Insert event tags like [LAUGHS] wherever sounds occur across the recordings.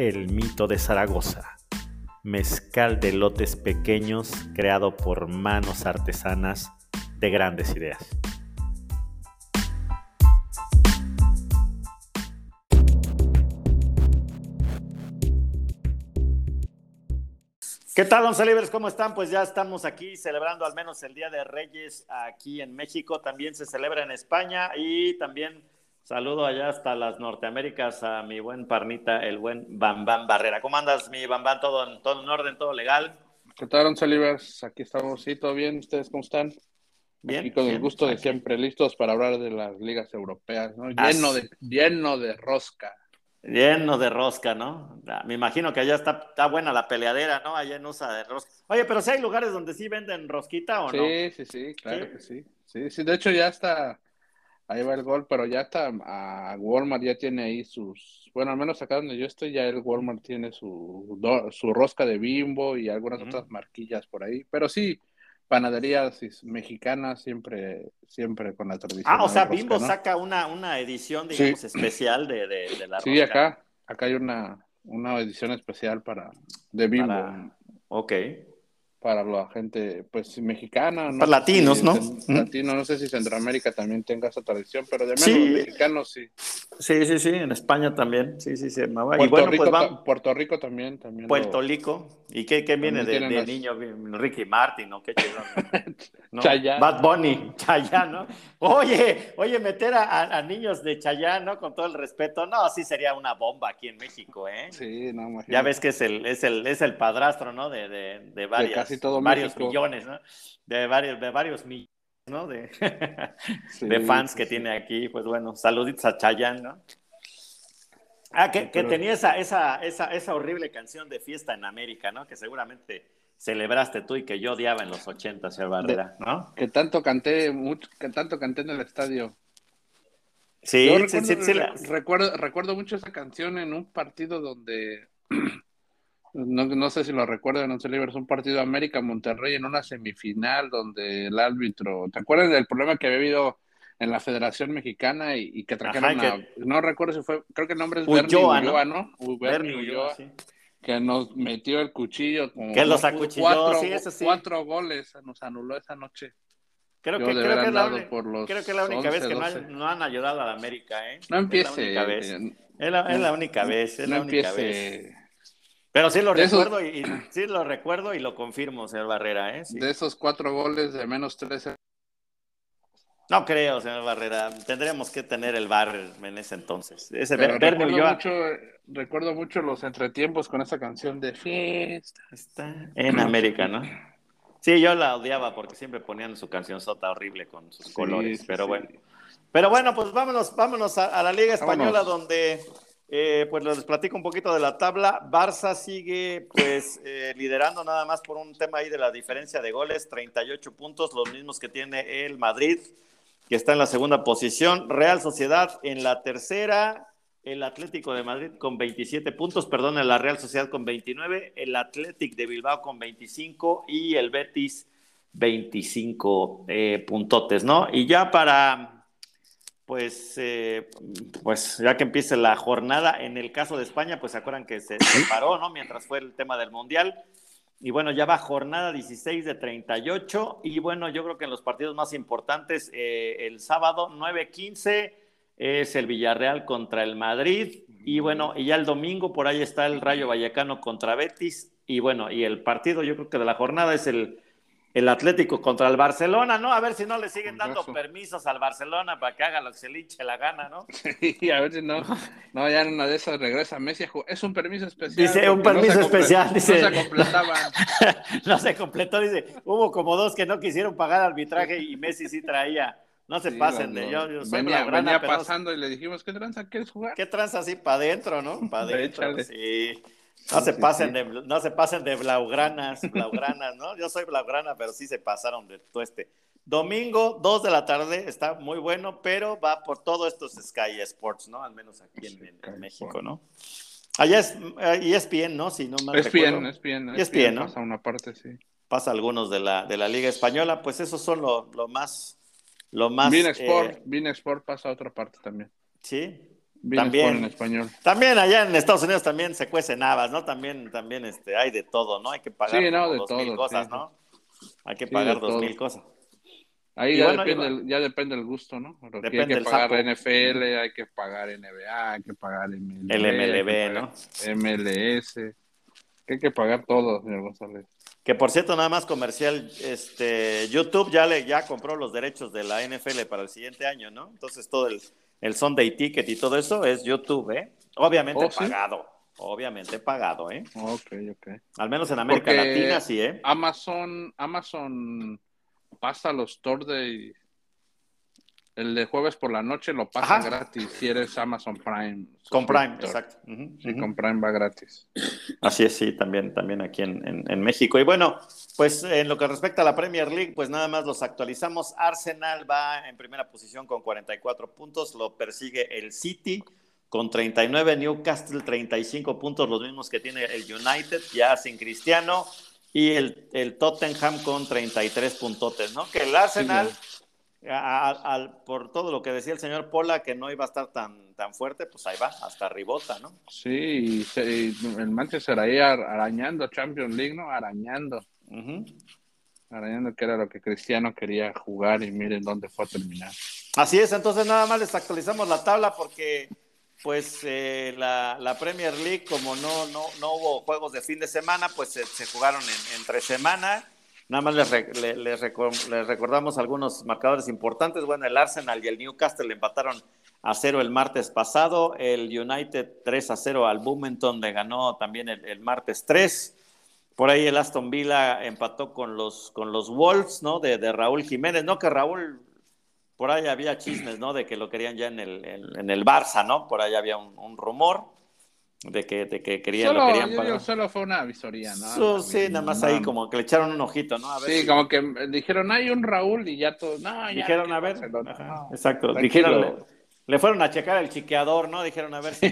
El Mito de Zaragoza, mezcal de lotes pequeños creado por manos artesanas de grandes ideas. ¿Qué tal, Once Libres? ¿Cómo están? Pues ya estamos aquí celebrando al menos el Día de Reyes aquí en México. También se celebra en España y también saludo allá hasta las Norteaméricas a mi buen parnita, el buen Bambán Barrera. ¿Cómo andas, mi Bambán? ¿Todo en, todo en orden, todo legal? ¿Qué tal, Once Libres? Aquí estamos, sí, todo bien. ¿Ustedes cómo están? Bien. Y con el gusto de aquí. siempre, listos para hablar de las ligas europeas, ¿no? Lleno de, lleno de rosca. Lleno de rosca, ¿no? Ah, Me imagino que allá está, está buena la peleadera, ¿no? Allá en USA de rosca. Oye, pero si hay lugares donde sí venden rosquita o no. Sí, sí, sí, claro Sí. que sí. Sí, sí, de hecho ya está, ahí va el gol, pero ya está, a Walmart ya tiene ahí sus, bueno, al menos acá donde yo estoy, ya el Walmart tiene su, do- su rosca de Bimbo y algunas otras marquillas por ahí, pero sí, panaderías mexicanas siempre, siempre con la tradición. Ah, o sea, Bimbo saca una, una edición, Sí. digamos, especial de, de, de la Sí, rosca. acá, acá hay una, una edición especial para, de Bimbo. Para- Ok. Para la gente pues mexicana, Para latinos, ¿no? cen- Latino, no sé si Centroamérica también tenga esa tradición, pero de menos Sí. los mexicanos sí. Sí, sí, sí, en España también. Sí, sí, sí. va. Y Puerto, bueno, Rico, pues vamos. Puerto Rico también, también. Puerto Rico. ¿Y qué, qué viene de, de niño? Ricky Martin, ¿no? Qué chido. ¿no? [LAUGHS] Chayanne. Bad Bunny, [LAUGHS] Chayanne, ¿no? Oye, oye, meter a, niños de Chayanne, ¿no? Con todo el respeto. No, sí sería una bomba aquí en México, ¿eh? Sí, no, imagínate. Ya ves que es el, es el, es el padrastro, ¿no? De, de, de varias, casi todo varios México. millones, ¿no? De varios, de varios millones, ¿no? De, [LAUGHS] Sí, de fans sí, que sí. tiene aquí. Pues bueno, saluditos a Chayanne, ¿no? Ah, que, tenía esa, esa, esa, esa horrible canción de Fiesta en América, ¿no? Que seguramente celebraste tú y que yo odiaba en los 80, señor Barrera, ¿no? Que tanto canté, mucho, que tanto canté en el estadio. Sí, Yo sí, recuerdo, sí, sí, la- recuerdo, recuerdo mucho esa canción en un partido donde, [CLEARS THROAT] no, no sé si lo recuerdan, no sé, es un partido de América-Monterrey en una semifinal donde el árbitro, ¿te acuerdas del problema que había habido en la Federación Mexicana y, y que trajeron Ajá, a, no recuerdo si fue, creo que el nombre es Ulloa, Bernie ¿no? Ulloa, ¿no? U- Bernie Ulloa, sí. que nos metió el cuchillo como Que los no acuchilló, cuatro, sí, eso sí. cuatro goles nos anuló esa noche. Creo que, creo, que la, por los creo que es la única 11, vez que no, 12. han- no han ayudado a la América, ¿eh? No Es empiece, la única vez. eh, Es la, no- única vez, es no la única vez. empiece. Pero sí lo De esos- recuerdo y, y- [CLEARS THROAT] sí lo recuerdo y lo confirmo, señor Barrera, ¿eh? Sí. De esos cuatro goles de menos 13. No creo, señor Barrera. Tendríamos que tener el bar en ese entonces. Ese Pero recuerdo, Ulloa mucho, recuerdo mucho los entretiempos con esa canción de fiesta. está en América, ¿no? Sí, yo la odiaba porque siempre ponían su canción sota horrible con sus Sí, colores, pero sí. bueno. Pero bueno, pues vámonos, vámonos a, a la Liga Española Vámonos. donde eh, pues les platico un poquito de la tabla. Barça sigue pues [LAUGHS] eh, liderando nada más por un tema ahí de la diferencia de goles, 38 puntos, los mismos que tiene el Madrid, que está en la segunda posición. Real Sociedad en la tercera, el Atlético de Madrid con 27 puntos, perdón, la Real Sociedad con 29, el Atlético de Bilbao con 25 y el Betis 25 eh, puntotes, ¿no? Y ya para, pues, eh, pues ya que empiece la jornada, en el caso de España, pues se acuerdan que se, paró, ¿no? Mientras fue el tema del Mundial. Y bueno, ya va jornada 16 de 38. Y bueno, yo creo que en los partidos más importantes, eh, el sábado 9-15 es el Villarreal contra el Madrid. Y bueno, y ya el domingo por ahí está el Rayo Vallecano contra Betis. Y bueno, y el partido yo creo que de la jornada es el, el Atlético contra el Barcelona, ¿no? A ver si no le siguen dando permisos al Barcelona para que haga lo que se le hinche la gana, ¿no? [LAUGHS] Y a ver si no, no, ya en una de esas regresa Messi. Es un permiso especial. Dice, un no permiso especial, dice. No se completaban. [LAUGHS] no se completó, dice, hubo como dos que no quisieron pagar arbitraje y Messi sí traía. No se Sí, pasen de yo, yo soy venía, blaugrana, venía pero pasando y le dijimos, ¿qué tranza quieres jugar? ¿Qué tranza así para adentro, no? Para [LAUGHS] adentro, sí. No se pasen de, no se pasen de blaugranas, blaugranas, ¿no? Yo soy blaugrana, pero sí se pasaron de todo este. Domingo, 2 de la tarde, está muy bueno, pero va por todo estos Sky Sports, ¿no? Al menos aquí en, México, ¿no? Allá es ESPN, ¿no? Si no mal ESPN, ESPN, ESPN, ¿no? Pasa una parte, sí. Pasa algunos de la, de la Liga Española, pues esos son lo, lo más, lo más. Bien Sport, eh, Sport pasa a otra parte también. Sí, también en español. También allá en Estados Unidos también se cuecen habas, ¿no? También, también este, hay de todo, ¿no? Hay que pagar dos mil cosas, ¿no? Hay que pagar dos mil cosas. Ahí ya, depende, ya depende el gusto, ¿no? hay que pagar NFL, hay que pagar NBA, hay que pagar MLB, el MLB, ¿no? MLS. Hay que pagar todo, señor González. Que por cierto, nada más comercial, este YouTube ya le ya compró los derechos de la NFL para el siguiente año, ¿no? Entonces todo el el Sunday Ticket y todo eso es YouTube, ¿eh? Obviamente oh, pagado. Obviamente pagado, ¿eh? Ok, ok. Al menos en América Latina sí, ¿eh? Amazon, Amazon pasa los tours de el de jueves por la noche lo pasa gratis si eres Amazon Prime. Con Prime, exacto. sí, con Prime va gratis. Así es, sí, también, también aquí en, en, México. Y bueno, pues en lo que respecta a la Premier League, pues nada más los actualizamos. Arsenal va en primera posición con 44 puntos, lo persigue el City con 39, Newcastle 35 puntos, los mismos que tiene el United, ya sin Cristiano, y el, el Tottenham con 33 puntotes, ¿no? Que el Arsenal por todo lo que decía el señor Pola, que no iba a estar tan, tan fuerte, pues ahí va, hasta ribota, ¿no? Sí, el Manchester ahí arañando Champions League, ¿no? Arañando. Arañando que era lo que Cristiano quería jugar y miren dónde fue a terminar. Así es, entonces nada más les actualizamos la tabla porque pues eh, la, Premier League, como no, no, no hubo juegos de fin de semana, pues se, jugaron en, entre semana Nada más les, recordamos algunos marcadores importantes. Bueno, el Arsenal y el Newcastle empataron a cero el martes pasado. El United 3 a 0 al Bloomington le ganó también el, martes 3. Por ahí el Aston Villa empató con los, con los Wolves, ¿no? De, Raúl Jiménez, ¿no? Que Raúl, por ahí había chismes, ¿no? De que lo querían ya en el, en, el Barça, ¿no? Por ahí había un rumor de que, de que querían, solo, lo querían pagar. solo fue una visoría, ¿no? sí, nada más ahí como que le echaron un ojito, ¿no? sí, como que dijeron, hay un Raúl y ya todos, no, Dijeron, a ver, exacto, dijeron, le, fueron a checar el chiqueador, ¿no? Dijeron, a ver si,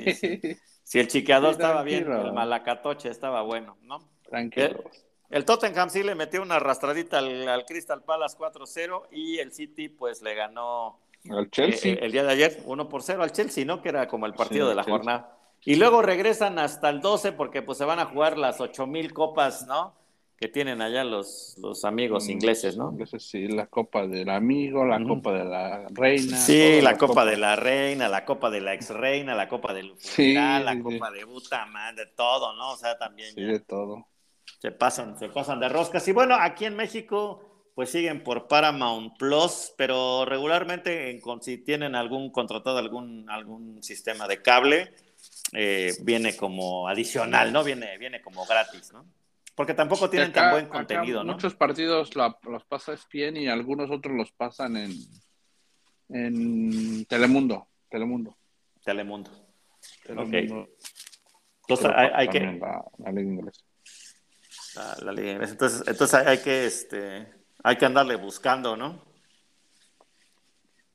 si [LAUGHS] el chiqueador estaba bien, el malacatoche estaba bueno, ¿no? Tranquilo. El, Tottenham sí le metió una arrastradita al, Crystal Palace 4-0 y el City pues le ganó al Chelsea. Eh, el día de ayer 1 por 0 al Chelsea, ¿no? Que era como el partido de la jornada. Y luego regresan hasta el 12 porque pues se van a jugar las 8000 copas, ¿no? Que tienen allá los, los amigos mm, ingleses, ¿no? sí, la copa del amigo, la copa de la reina. Sí, la, copa, de la reina, la copa de la ex reina, la copa del funeral, la copa de Butamán, de todo, ¿no? O sea, también. Sí, de todo. Se pasan, se pasan de roscas. Y bueno, aquí en México pues siguen por Paramount Plus, pero regularmente en, si tienen algún contratado algún, algún sistema de cable, eh, viene como adicional, ¿no? Viene, viene como gratis, ¿no? Porque tampoco tienen tan buen contenido, ¿no? Muchos partidos los pasa bien y algunos otros los pasan en, en Telemundo. Telemundo. Telemundo. Telemundo. Entonces hay, que. La, la ley inglesa. La, ley inglesa. Entonces, entonces hay que este hay que andarle buscando, ¿no?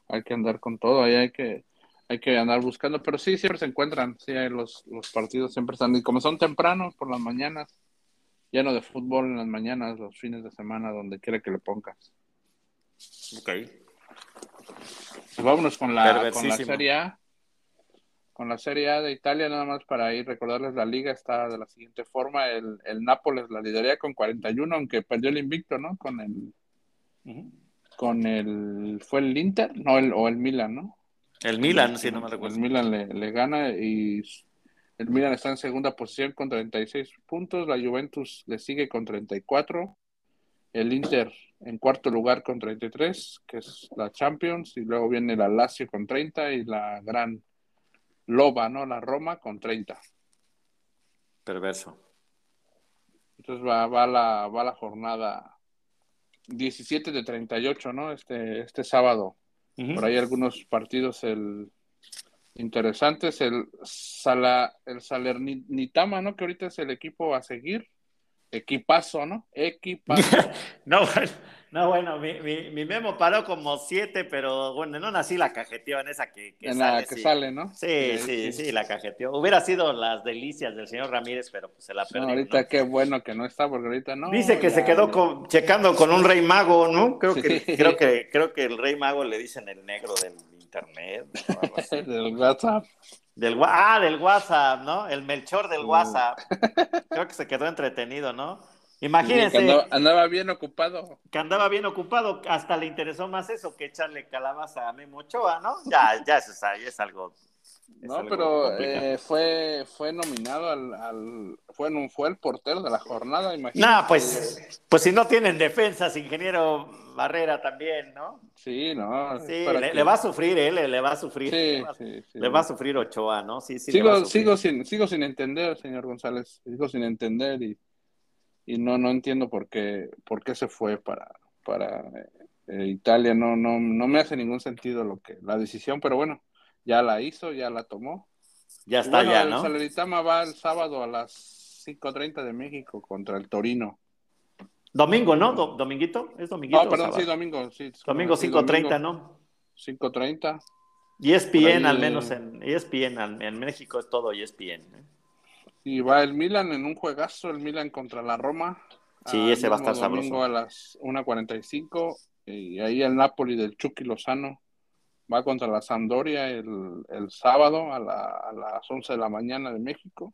Hay que andar con todo, ahí hay que hay que andar buscando, pero sí, siempre se encuentran, sí, los, los partidos siempre están, y como son tempranos por las mañanas, lleno de fútbol en las mañanas, los fines de semana, donde quiera que le pongas. Ok. Pues vámonos con la, con la Serie A. Con la Serie A de Italia, nada más para ir recordarles, la liga está de la siguiente forma, el, el Nápoles la lideraría con 41, aunque perdió el invicto, ¿no? Con el... Con el... ¿Fue el Inter? No, el, o el Milan, ¿no? El Milan, sí, no me recuerdo. El Milan le, gana y el Milan está en segunda posición con 36 puntos, la Juventus le sigue con 34, el Inter en cuarto lugar con 33, que es la Champions, y luego viene la Lazio con 30 y la gran Loba, ¿no? La Roma con 30. Perverso. Entonces va, va, la, va la jornada 17 de 38, ¿no? Este, este sábado. Por ahí algunos partidos el, interesantes. El, Sala, el Salernitama, ¿no? Que ahorita es el equipo a seguir. Equipazo, ¿no? [LAUGHS] Equipazo. no, [LAUGHS] bueno, no, bueno, mi, mi, memo paró como siete, pero bueno, no nací la cajeteó en esa que, en sale. La que sale, ¿no? Sí, sí, sí, la cajeteó. Hubiera sido las delicias del señor Ramírez, pero pues se la perdió. ahorita qué bueno que no está, porque ahorita no. Dice que se quedó checando con un rey mago, ¿no? Creo que, creo que, creo que el rey mago le dicen el negro del internet. [LAUGHS] del WhatsApp. Del, ah, del WhatsApp, ¿no? El Melchor del WhatsApp. [LAUGHS] Creo que se quedó entretenido, ¿no? Imagínense. que andaba, bien ocupado. Que andaba bien ocupado, hasta le interesó más eso que echarle calabaza a Memo Ochoa, ¿no? Ya, ya eso es, es algo. no, pero eh, fue, fue nominado al, al fue, fue el portero de la jornada, imagínate. No, pues, pues si no tienen defensas, ingeniero Barrera también, ¿no? Sí, no. Sí, le, va a sufrir, él, ¿eh? le, va a sufrir. Sí, sí, sí, le va a sufrir Ochoa, ¿no? Sí, sí. Sigo, sigo, sin, sigo sin entender, señor González, sigo sin entender y y no, no entiendo por qué, por qué se fue para, para eh, Italia. No, no, no me hace ningún sentido lo que, la decisión, pero bueno, ya la hizo, ya la tomó. Ya está, ya, ¿no? El va el sábado a las 5.30 de México contra el Torino. Domingo, ¿no? ¿Dominguito? ¿Es dominguito? No, perdón, sí, domingo. Sí, domingo 5.30, ¿no? 5.30. ESPN, al menos en ESPN, en México es todo ESPN. ¿eh? Y va el Milan en un juegazo, el Milan contra la Roma. Sí, ese va a estar domingo a las 1.45. Y ahí el Napoli del Chucky Lozano va contra la Sampdoria el, el sábado a, las 11 de la mañana de México.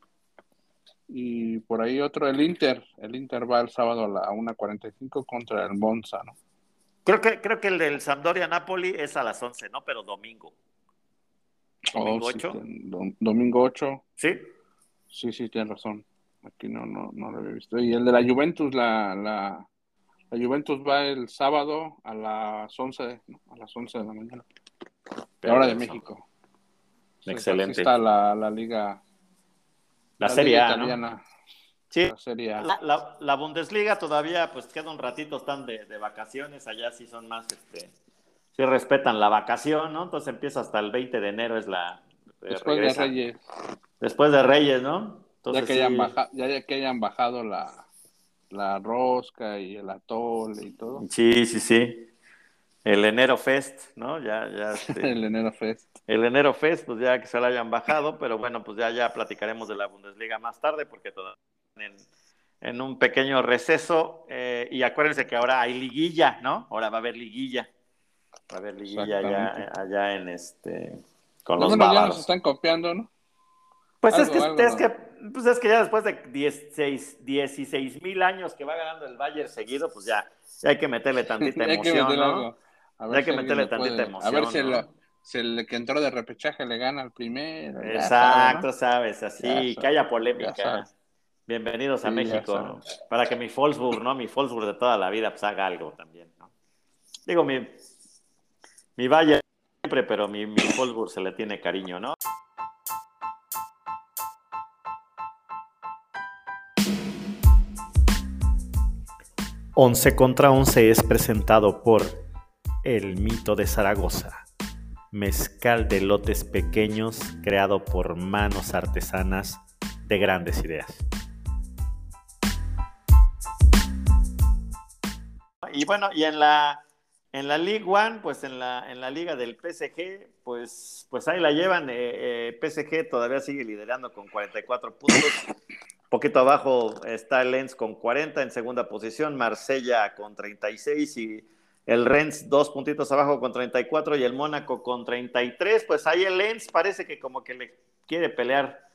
Y por ahí otro, el Inter. El Inter va el sábado a la 1.45 contra el Monza, ¿no? Creo que, creo que el del Sampdoria Napoli es a las 11, ¿no? Pero domingo. Domingo 8. domingo 8. Sí. Sí, sí, tienes razón. Aquí no, no, no lo había visto. Y el de la Juventus, la, la, la Juventus va el sábado a las 11, a las 11 de la mañana. La hora de México. Excelente. está la, la liga. La, serie italiana. Sí, la, serie La, la, Bundesliga todavía, pues queda un ratito, están de, de, vacaciones, allá sí son más, este, sí respetan la vacación, ¿no? Entonces empieza hasta el 20 de enero, es la... Después de Reyes. Después de Reyes, ¿no? ya, que hayan bajado, ya que hayan bajado la, la rosca y el atole y todo. Sí, sí, sí. El enero fest, ¿no? Ya, ya. Este, [LAUGHS] el enero fest. El enero fest, pues ya que se lo hayan bajado, pero bueno, pues ya, ya platicaremos de la Bundesliga más tarde, porque todavía en, en un pequeño receso. Eh, y acuérdense que ahora hay liguilla, ¿no? Ahora va a haber liguilla. Va a haber liguilla allá, allá en este. Con los bueno, ya nos están copiando, ¿no? Pues, es, que, es, que, pues es que ya después de 16 mil años que va ganando el Bayern seguido, pues ya, hay que meterle tantita emoción, [LAUGHS] ¿no? hay que meterle tantita emoción. A ver si, el, que entró de repechaje le gana al primero. Exacto, sabes, así, que haya polémica. Bienvenidos a México, para que mi Wolfsburg, ¿no? Mi Wolfsburg de toda la vida, pues haga algo también, ¿no? Digo, mi, mi Bayern siempre, pero mi, mi Wolfsburg se le tiene cariño, ¿no? 11 contra 11 es presentado por El Mito de Zaragoza, mezcal de lotes pequeños creado por manos artesanas de grandes ideas. Y bueno, y en la en la League One, pues en la, en la liga del PSG, pues, pues ahí la llevan. Eh, eh, PSG todavía sigue liderando con 44 puntos poquito abajo está el Lens con 40 en segunda posición, Marsella con 36 y el Rennes dos puntitos abajo con 34 y el Mónaco con 33. Pues ahí el Lens parece que como que le quiere pelear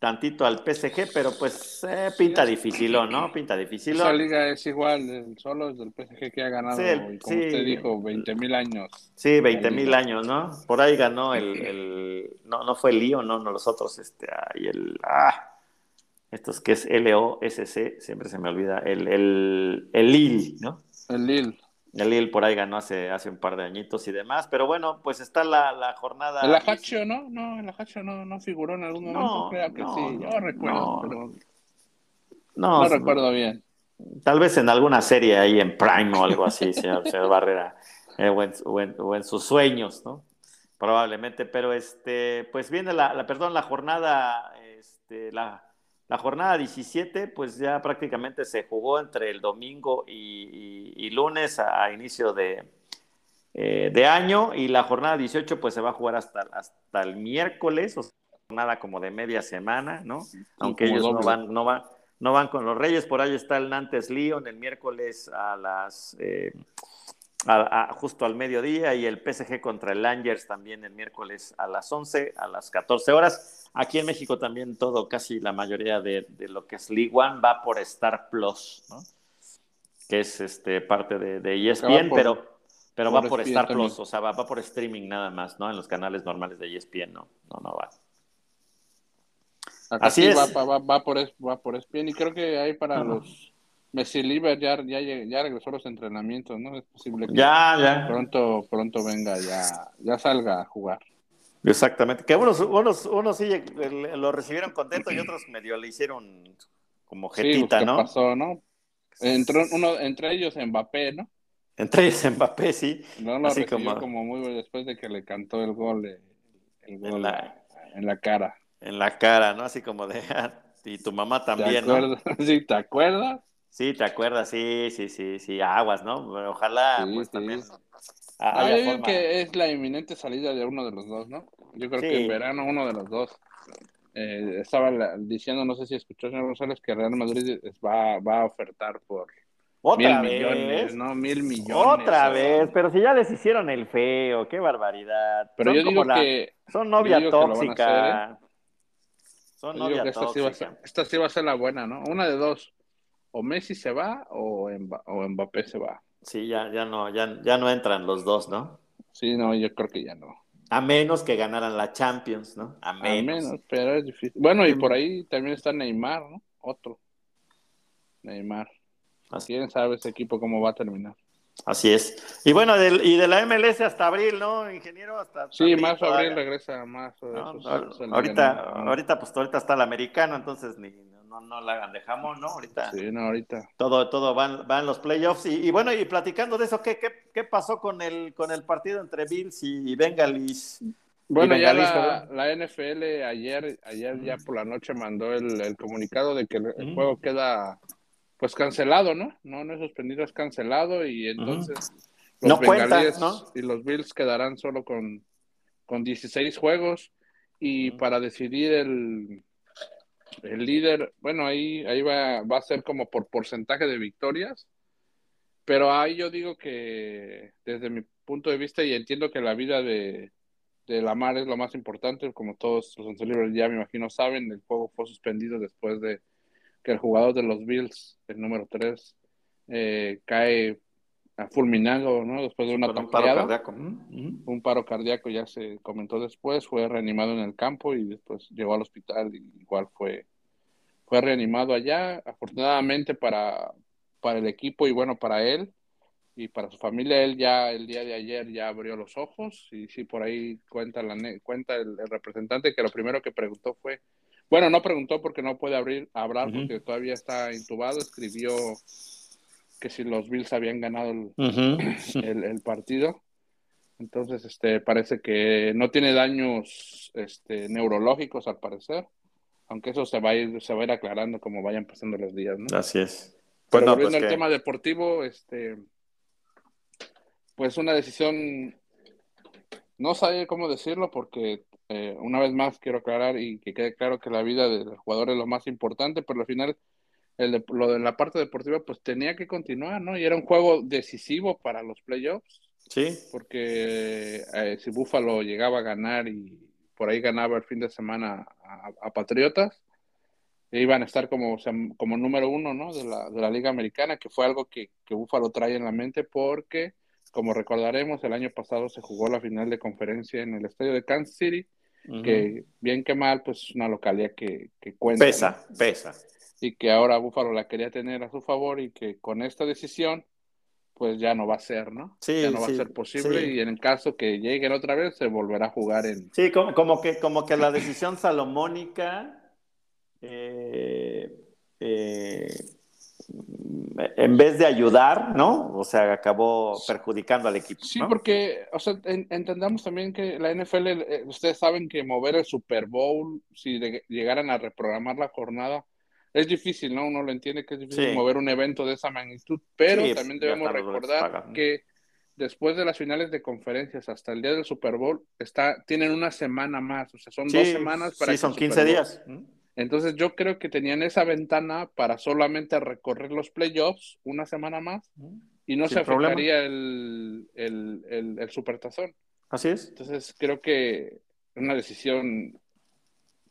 tantito al PSG, pero pues eh, pinta difícil, ¿no? [CLEARS THROAT] Pinta difícil. Esa liga es igual, solo es del PSG que ha ganado, como usted dijo, 20 mil años. Sí, 20 mil años, ¿no? Por ahí ganó el, [LAUGHS] no, no fue el Lío, no, no los otros, este, ahí el, ah, estos que es L-O-S-C, siempre se me olvida, el, el, el Lille, ¿no? El Lille. El Lille por ahí ganó hace, hace un par de añitos y demás, pero bueno, pues está la, la jornada. El Ajaccio, ¿no? No, el Ajaccio no, no figuró en algún momento, no, creo que sí, yo recuerdo, pero no, recuerdo bien. Tal vez en alguna serie ahí en Prime o algo así, señor, señor Barrera, eh, o, en, o, en, sus sueños, ¿no? Probablemente, pero este, pues viene la, la perdón, la jornada, este, la, la, jornada 17, pues ya prácticamente se jugó entre el domingo y, lunes a, inicio de, eh, de, año, y la jornada 18 pues se va a jugar hasta, hasta el miércoles, o sea, jornada como de media semana, ¿no? Aunque ellos no van, no van, no van con los Reyes, por ahí está el Nantes Lyon el miércoles a las eh, justo al mediodía y el PSG contra el Langers también el miércoles a las 11, a las 14 horas. Aquí en México también todo, casi la mayoría de, lo que es League One va por Star Plus, ¿no? que es este, parte de, ESPN, pero, pero va por Star Plus, o sea, va, por streaming nada más, ¿no? En los canales normales de ESPN, no, no, no va. Así es. Va, va, va, por, va por ESPN y creo que hay para los Messi Liber ya, ya, ya, regresó a los entrenamientos, ¿no? Es posible que ya, ya. pronto, pronto venga, ya, ya salga a jugar. Exactamente, que unos, unos, unos sí lo recibieron contento y otros medio le hicieron como jetita, sí, ¿no? pasó, no? Entre, uno, entre ellos Mbappé, ¿no? Entre ellos Mbappé, sí. No lo Así recibió como... como muy después de que le cantó el gol, el gol en, la, en la cara. En la cara, ¿no? Así como de... [LAUGHS] y tu mamá también, ¿no? [LAUGHS] Sí, ¿te acuerdas? Sí, te acuerdas, sí, sí, sí, sí, aguas, ¿no? Ojalá, pues también. Ah, yo digo que es la inminente salida de uno de los dos, ¿no? Yo creo que en verano uno de los dos. Eh, estaba diciendo, no sé si escuchó, señor González, que Real Madrid va, va a ofertar por ¿Otra mil millones, ¿no? Mil millones. Otra vez, pero si ya les hicieron el feo, qué barbaridad. Pero yo digo que. Son novia tóxica. ¿eh? Son novia tóxica. esta sí va a ser la buena, ¿no? Una de dos o Messi se va o, Mbappé se va. Sí, ya, ya no, ya, ya no entran los dos, ¿no? Sí, no, yo creo que ya no. A menos que ganaran la Champions, ¿no? A menos. pero es difícil. Bueno, y por ahí también está Neymar, ¿no? Otro. Neymar. Así. ¿Quién sabe ese equipo cómo va a terminar? Así es. Y bueno, del, y de la MLS hasta abril, ¿no, ingeniero? Hasta, sí, más abril regresa más. ahorita, ahorita, pues ahorita está el americano, entonces ni, no, no la hagan de jamón, ¿no? Ahorita. Sí, no, ahorita. Todo, todo van, van los playoffs. Y, bueno, y platicando de eso, ¿qué, qué, pasó con el, con el partido entre Bills y Bengalis? Bueno, ya la, la, NFL ayer, ayer ya por la noche mandó el, comunicado de que el, juego queda pues cancelado, ¿no? No, no es suspendido, es cancelado y entonces los Bengalíes y los Bills quedarán solo con, con 16 juegos y para decidir el, el líder, bueno, ahí, ahí va, va a ser como por porcentaje de victorias, pero ahí yo digo que desde mi punto de vista y entiendo que la vida de, de Lamar es lo más importante, como todos los libres ya me imagino saben, el juego fue suspendido después de que el jugador de los Bills, el número 3, eh, cae fulminado, ¿no? Después de una un paro cardíaco. Un paro cardíaco ya se comentó después, fue reanimado en el campo y después llegó al hospital y igual fue, fue reanimado allá. Afortunadamente para, para el equipo y bueno, para él y para su familia, él ya el día de ayer ya abrió los ojos y sí, por ahí cuenta, la, cuenta el, representante que lo primero que preguntó fue, bueno, no preguntó porque no puede abrir, hablar porque todavía está intubado, escribió que si los Bills habían ganado [CLEARS THROAT] el, partido. Entonces, este, parece que no tiene daños este, neurológicos al parecer, aunque eso se va a ir, se va a ir aclarando como vayan pasando los días, ¿no? Así es. Pero pues volviendo al tema deportivo, este, pues una decisión, no sé cómo decirlo, porque eh, una vez más quiero aclarar y que quede claro que la vida del jugador es lo más importante, pero al final el lo de la parte deportiva pues tenía que continuar, ¿no? Y era un juego decisivo para los playoffs. Sí. Porque eh, si Buffalo llegaba a ganar y por ahí ganaba el fin de semana a, Patriotas, iban a estar como, como número uno, ¿no? De la, de la Liga Americana, que fue algo que, que Buffalo trae en la mente porque, como recordaremos, el año pasado se jugó la final de conferencia en el estadio de Kansas City, que bien que mal, pues una localidad que, que cuenta. Pesa, pesa y que ahora Búfalo la quería tener a su favor y que con esta decisión pues ya no va a ser, ¿no? Sí, ya no va a ser posible y en el caso que lleguen otra vez se volverá a jugar en... Sí, como, como que, como que la decisión salomónica eh, eh, en vez de ayudar, ¿no? O sea, acabó perjudicando al equipo. Sí, porque, o sea, entendamos también que la NFL, eh, ustedes saben que mover el Super Bowl, si llegaran a reprogramar la jornada, es difícil, ¿no? Uno lo entiende que es difícil mover un evento de esa magnitud, pero también debemos recordar que después de las finales de conferencias hasta el día del Super Bowl, está, tienen una semana más, o sea, son dos semanas para... Sí, son 15 días. Entonces yo creo que tenían esa ventana para solamente recorrer los playoffs una semana más y no se afectaría el, el, el, el, supertazón. Así es. Entonces creo que una decisión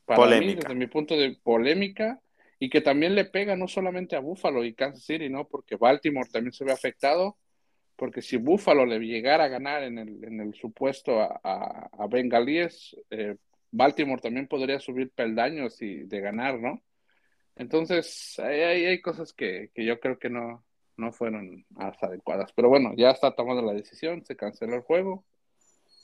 para polémica. mí, desde mi punto de polémica, y que también le pega no solamente a Buffalo y Kansas City, ¿no? Porque Baltimore también se ve afectado, porque si Buffalo le llegara a ganar en el, en el supuesto a, a, Bengalíes, eh, Baltimore también podría subir peldaños y de ganar, ¿no? Entonces, hay, hay, cosas que, que, yo creo que no, no fueron adecuadas. Pero bueno, ya está tomada la decisión, se canceló el juego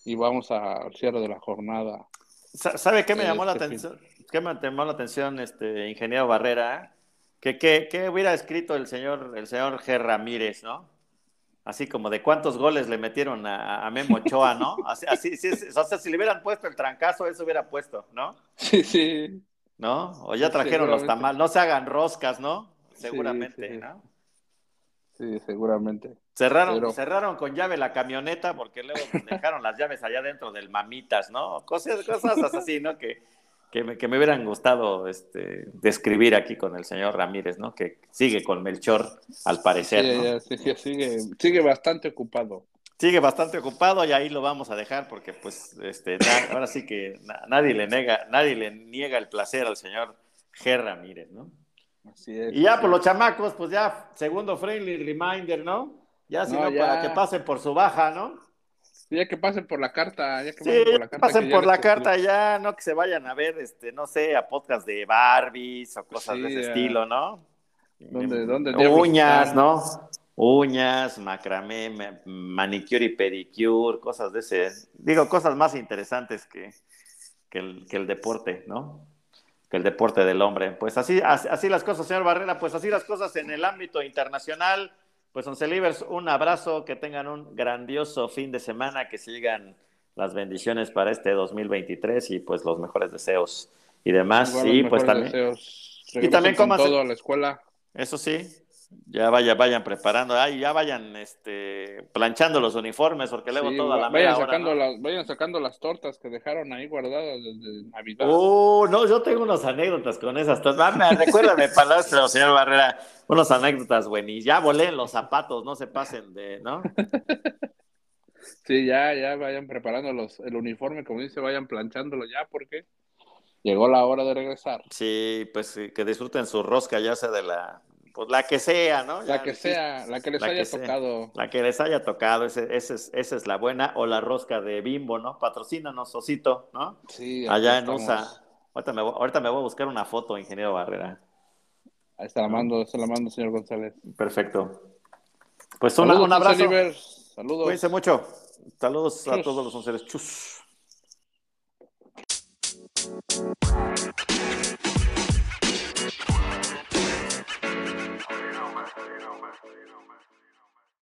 y vamos al cierre de la jornada. ¿Sabe qué me llamó la atención? ¿Qué me llamó la atención, este ingeniero Barrera? Que, que, hubiera escrito el señor, el señor G. Ramírez, ¿no? Así como de cuántos goles le metieron a, a Memo Ochoa, ¿no? [LAUGHS] Así, así, o sea, si le hubieran puesto el trancazo, eso hubiera puesto, ¿no? Sí, sí. ¿No? O ya trajeron los tamales, no se hagan roscas, ¿no? Seguramente, ¿no? Sí, seguramente. Cerraron, cerraron con llave la camioneta porque luego [LAUGHS] dejaron las llaves allá dentro del mamitas, ¿no? Cosas, cosas así, ¿no? Que, que me, que me hubieran gustado este, describir aquí con el señor Ramírez, ¿no? Que sigue con Melchor, al parecer. Sí, sí, sigue, sigue bastante ocupado. Sigue bastante ocupado y ahí lo vamos a dejar porque, pues, este, ahora sí que nadie le niega, nadie le niega el placer al señor G. Ramírez, ¿no? Así es. Y ya por los chamacos, pues ya, segundo friendly reminder, ¿no? Ya, si no, para que pasen por su baja, ¿no? ya que pasen por la carta, ya que pasen por la carta. Pasen por la carta ya, no que se vayan a ver, este, no sé, a podcast de Barbies o cosas de ese estilo, ¿no? ¿Dónde, dónde Uñas, ¿no? Uñas, macramé, manicure y pedicure, cosas de ese. Digo, cosas más interesantes que, que, el, que el deporte, ¿no? Que el deporte del hombre. Pues así, así las cosas, señor Barrera, pues así las cosas en el ámbito internacional. Pues Oncelivers, un abrazo, que tengan un grandioso fin de semana, que sigan las bendiciones para este 2023 y pues los mejores deseos y demás. y pues también. Y también como todo a la escuela. Eso sí, ya vaya, vayan preparando, ay, ya vayan este, planchando los uniformes, porque luego toda la vayan sacando las, Vayan sacando las tortas que dejaron ahí guardadas desde Navidad. Uh, no, yo tengo unas anécdotas con esas tortas. Ah, recuérdame, palastro, señor Barrera, unas anécdotas buenísimas. Ya volé en los zapatos, no se pasen de, ¿no? sí, ya, ya vayan preparando los, el uniforme, como dice, vayan planchándolo ya, porque llegó la hora de regresar. Sí, pues que disfruten su rosca, ya sea de la pues la que sea, ¿no? La que sea, la que les haya tocado. La que les haya tocado, ese, ese esa es la buena, o la rosca de bimbo, ¿no? Patrocínanos, Osito, ¿no? Sí. Allá en USA. Ahorita me, voy a buscar una foto, ingeniero Barrera. Ahí se la mando, se la mando, señor González. Perfecto. Pues una, un abrazo. Saludos. Cuídense mucho. Saludos a todos los onceres. Chus.